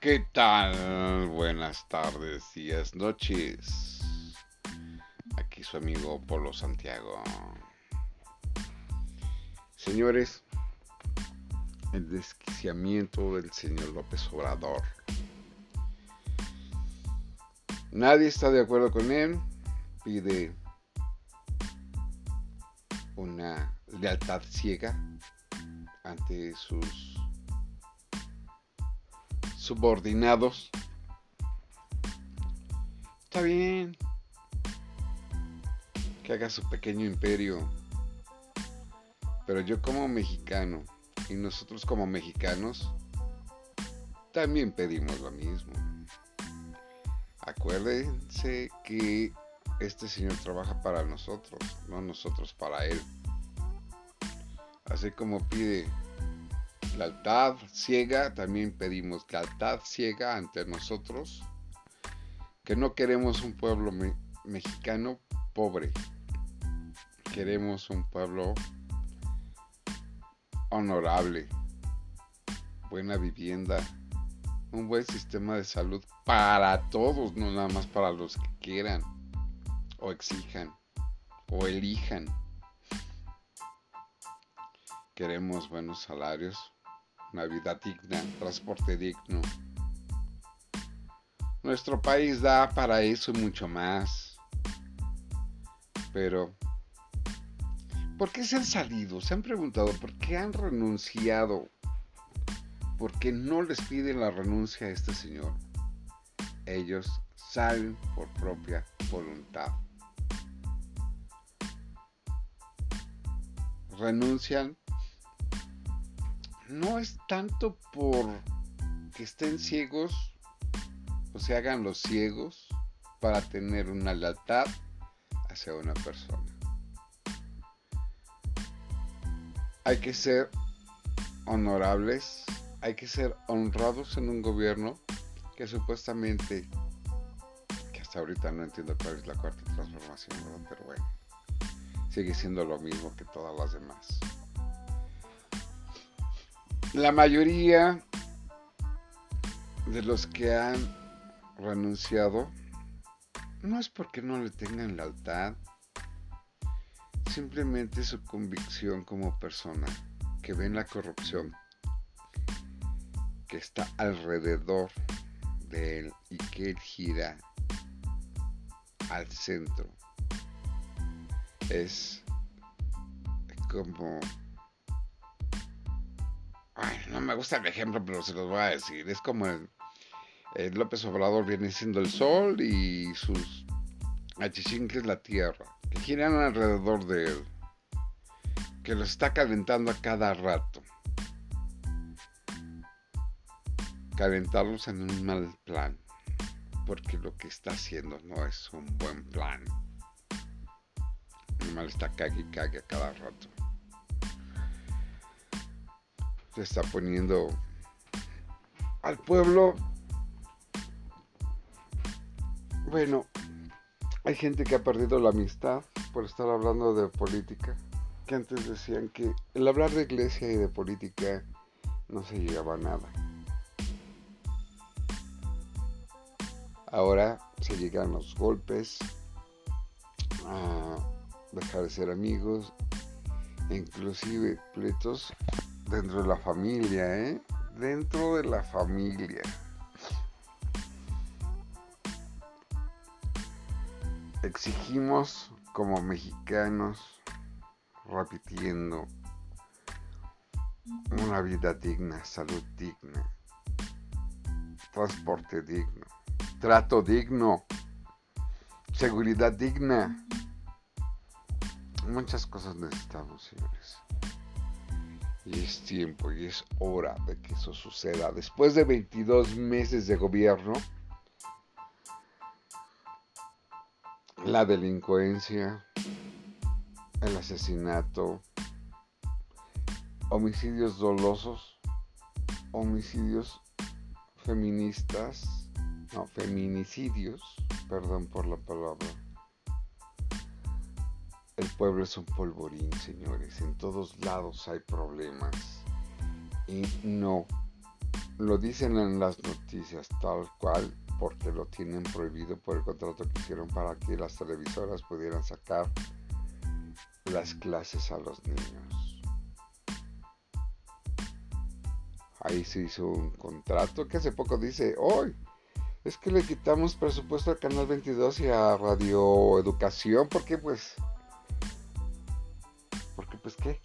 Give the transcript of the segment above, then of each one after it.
¿Qué tal? Buenas tardes, días, noches. Aquí su amigo Polo Santiago. Señores, el desquiciamiento del señor López Obrador. Nadie está de acuerdo con él. Pide una lealtad ciega ante sus subordinados. Está bien que haga su pequeño imperio. Pero yo como mexicano y nosotros como mexicanos también pedimos lo mismo. Acuérdense que este señor trabaja para nosotros, no nosotros para él. Así como pide lealtad ciega, también pedimos lealtad ciega ante nosotros, que no queremos un pueblo mexicano pobre, queremos un pueblo honorable, buena vivienda, un buen sistema de salud para todos, no nada más para los que quieran o exijan o elijan. Queremos buenos salarios, una vida digna, transporte digno. Nuestro país da para eso y mucho más. Pero, ¿por qué se han salido? Se han preguntado, ¿por qué han renunciado? ¿Por qué no les piden la renuncia a este señor? Ellos salen por propia voluntad. Renuncian no es tanto por que estén ciegos o se hagan los ciegos para tener una lealtad hacia una persona. Hay que ser honorables, hay que ser honrados en un gobierno que supuestamente, que hasta ahorita no entiendo cuál es la cuarta transformación, pero bueno, sigue siendo lo mismo que todas las demás. La mayoría de los que han renunciado no es porque no le tengan lealtad, simplemente su convicción como persona, que ven la corrupción que está alrededor de él y que él gira al centro. Es como no me gusta el ejemplo, pero se los voy a decir. Es como el, López Obrador viene siendo el sol y sus es la tierra, que giran alrededor de él, que lo está calentando a cada rato. Calentarlos en un mal plan, porque lo que está haciendo no es un buen plan. El mal está cague y cague a cada rato se está poniendo al pueblo. Bueno, hay gente que ha perdido la amistad por estar hablando de política, que antes decían que el hablar de iglesia y de política no se llegaba a nada. Ahora se llegan los golpes, a dejar de ser amigos, inclusive pleitos dentro de la familia, ¿eh? Dentro de la familia. Exigimos como mexicanos, repitiendo, una vida digna, salud digna, transporte digno, trato digno, seguridad digna. Muchas cosas necesitamos, señores. Y es tiempo y es hora de que eso suceda. Después de 22 meses de gobierno, la delincuencia, el asesinato, homicidios dolosos, homicidios feministas, no, feminicidios, perdón por la palabra, pueblo es un polvorín, señores. En todos lados hay problemas. Y no, lo dicen en las noticias tal cual porque lo tienen prohibido por el contrato que hicieron para que las televisoras pudieran sacar las clases a los niños. Ahí se hizo un contrato que hace poco dice, hoy es que le quitamos presupuesto al Canal 22 y a Radio Educación porque pues... Pues qué.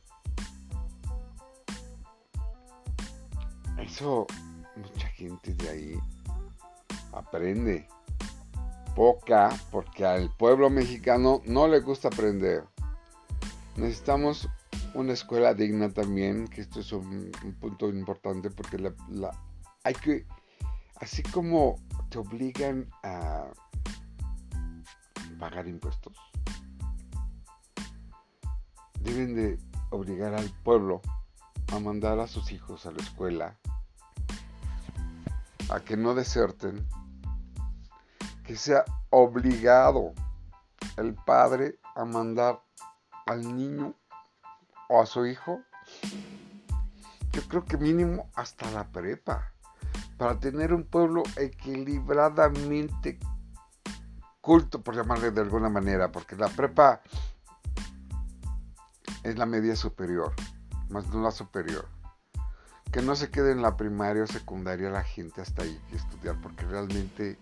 Eso mucha gente de ahí aprende. Poca, porque al pueblo mexicano no le gusta aprender. Necesitamos una escuela digna también, que esto es un, punto importante porque la, hay que, así como te obligan a pagar impuestos, deben de obligar al pueblo a mandar a sus hijos a la escuela, a que no deserten, que sea obligado el padre a mandar al niño o a su hijo, yo creo que mínimo hasta la prepa, para tener un pueblo equilibradamente culto, por llamarle de alguna manera, porque la prepa es la media superior, más no la superior. Que no se quede en la primaria o secundaria la gente hasta ahí que estudiar, porque realmente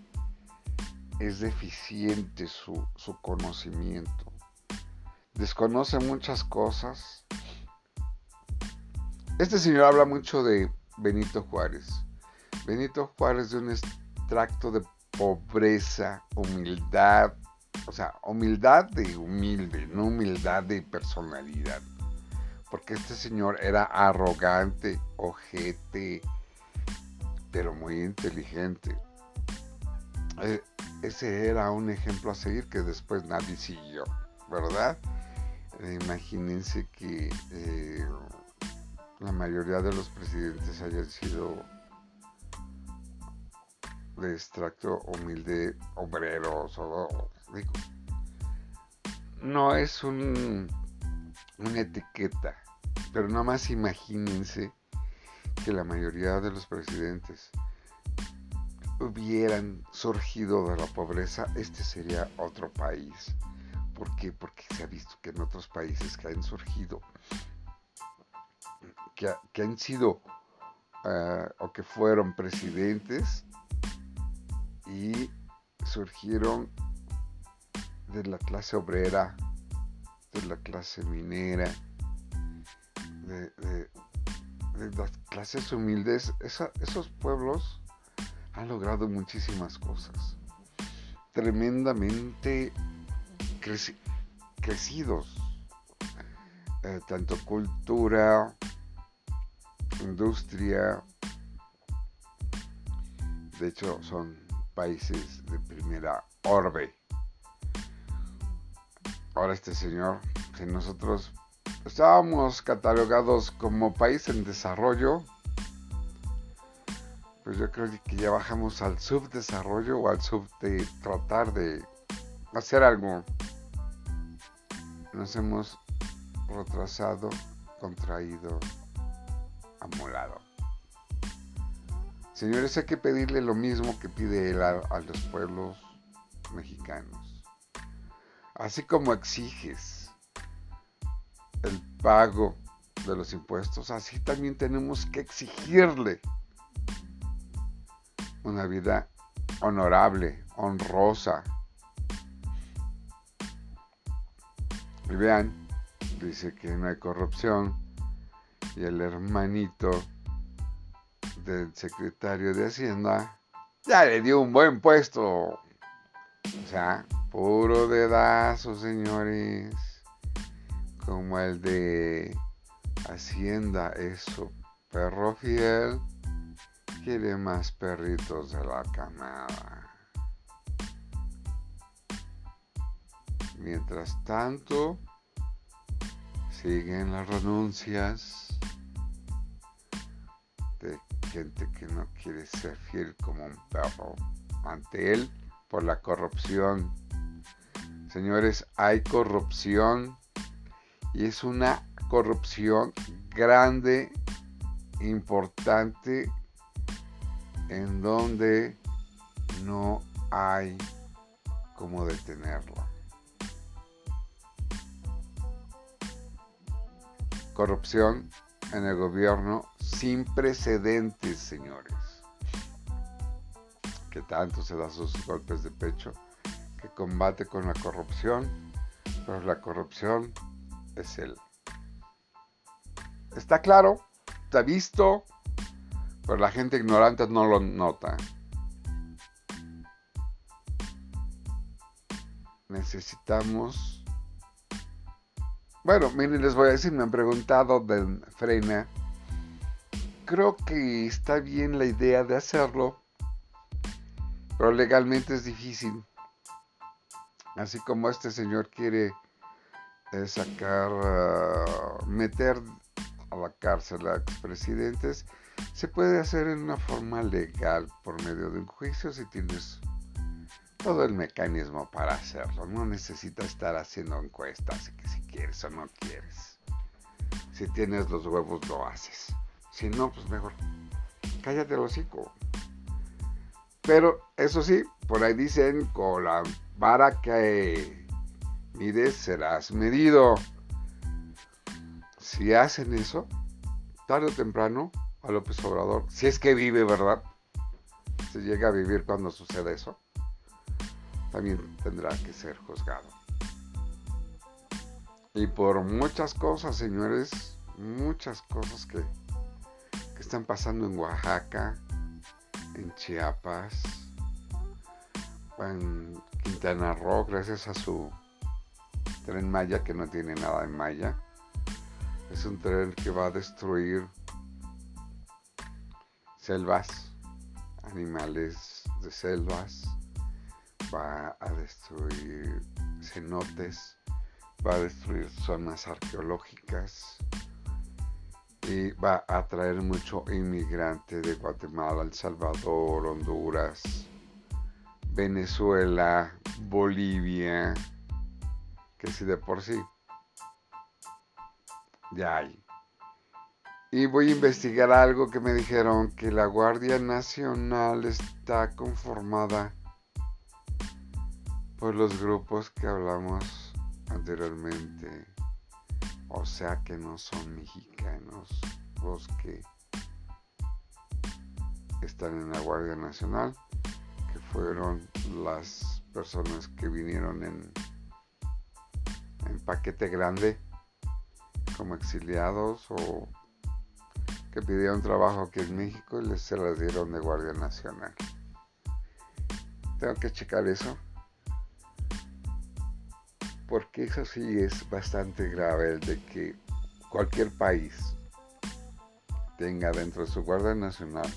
es deficiente su, su conocimiento desconoce muchas cosas. Este señor habla mucho de Benito Juárez. Benito Juárez de un extracto de pobreza, humildad, o sea, humildad de humilde, no humildad de personalidad. Porque este señor era arrogante, ojete, pero muy inteligente. Eh, ese era un ejemplo a seguir que después nadie siguió, ¿verdad? imagínense que eh, la mayoría de los presidentes hayan sido de extracto humilde obreros o no es un, una etiqueta pero nada más imagínense que la mayoría de los presidentes hubieran surgido de la pobreza este sería otro país ¿Por qué? Porque se ha visto que en otros países que han surgido, que, han sido eh, o que fueron presidentes y surgieron de la clase obrera, de la clase minera, de, las clases humildes, esos pueblos han logrado muchísimas cosas, tremendamente crecidos, eh, tanto cultura, industria, de hecho son países de primera orbe. Ahora este señor, si nosotros estábamos catalogados como país en desarrollo, pues yo creo que ya bajamos al subdesarrollo o al sub de tratar de hacer algo nos hemos retrasado, contraído, amolado. Señores, hay que pedirle lo mismo que pide él a, a los pueblos mexicanos. Así como exiges el pago de los impuestos, así también tenemos que exigirle una vida honorable, honrosa, Y vean, dice que no hay corrupción. Y el hermanito del secretario de Hacienda ya le dio un buen puesto. O sea, puro dedazo, señores. Como el de Hacienda, eso. Perro fiel quiere más perritos de la camada. Mientras tanto, siguen las renuncias gente que no quiere ser fiel como un perro ante él por la corrupción. Señores, hay corrupción y es una corrupción grande, importante en donde no hay cómo detenerlo. Corrupción en el gobierno sin precedentes, señores. Que tanto se da sus golpes de pecho, que combate con la corrupción, pero la corrupción es él. Está claro, está visto, pero la gente ignorante no lo nota. Necesitamos... Bueno, miren, les voy a decir, me han preguntado de Frena. Creo que está bien la idea de hacerlo, pero legalmente es difícil. Así como este señor quiere eh, sacar, ah, meter a la cárcel a expresidentes, se puede hacer en una forma legal por medio de un juicio si tienes todo el mecanismo para hacerlo. No necesitas estar haciendo encuestas que si quieres o no quieres. Si tienes los huevos lo haces. Si no, pues mejor cállate el hocico. Pero eso sí, por ahí dicen, con la vara que mides serás medido. Si hacen eso, tarde o temprano, a López Obrador, si es que vive, ¿verdad? Si llega a vivir cuando sucede eso, también tendrá que ser juzgado. Y por muchas cosas, señores, muchas cosas que, que están pasando en Oaxaca, en Chiapas, en Quintana Roo, gracias a su tren Maya que no tiene nada de Maya. Es un tren que va a destruir selvas, animales de selvas, va a destruir cenotes, va a destruir zonas arqueológicas y va a traer mucho inmigrante de Guatemala, El Salvador, Honduras, Venezuela, Bolivia, que si de por sí ya hay. Y voy a investigar algo que me dijeron, que la Guardia Nacional está conformada por los grupos que hablamos anteriormente. O sea que no son mexicanos los que están en la Guardia Nacional, que fueron las personas que vinieron en, en paquete grande como exiliados o que pidieron trabajo aquí en México y les se las dieron de Guardia Nacional. Tengo que checar eso. Porque eso sí es bastante grave el de que cualquier país tenga dentro de su Guardia Nacional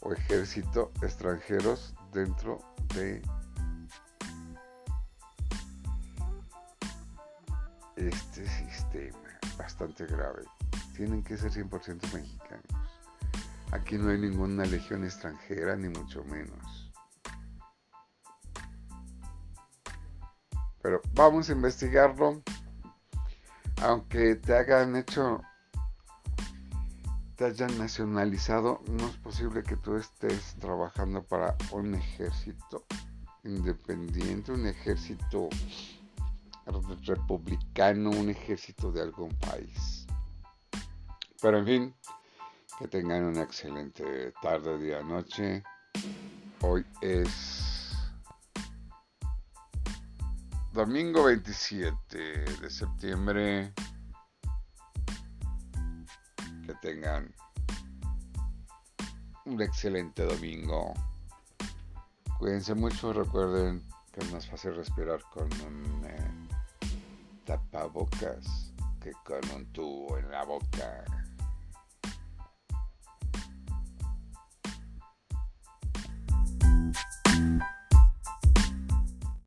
o ejército extranjeros dentro de este sistema. Bastante grave tienen que ser 100% mexicanos. Aquí no hay ninguna legión extranjera, ni mucho menos. Pero vamos a investigarlo. Aunque te hayan hecho, te hayan nacionalizado, no es posible que tú estés trabajando para un ejército independiente, un ejército republicano, un ejército de algún país. Pero en fin, que tengan una excelente tarde, día, noche. Hoy es domingo 27 de septiembre. Que tengan un excelente domingo. Cuídense mucho, recuerden que es más fácil respirar con un eh, tapabocas que con un tubo en la boca.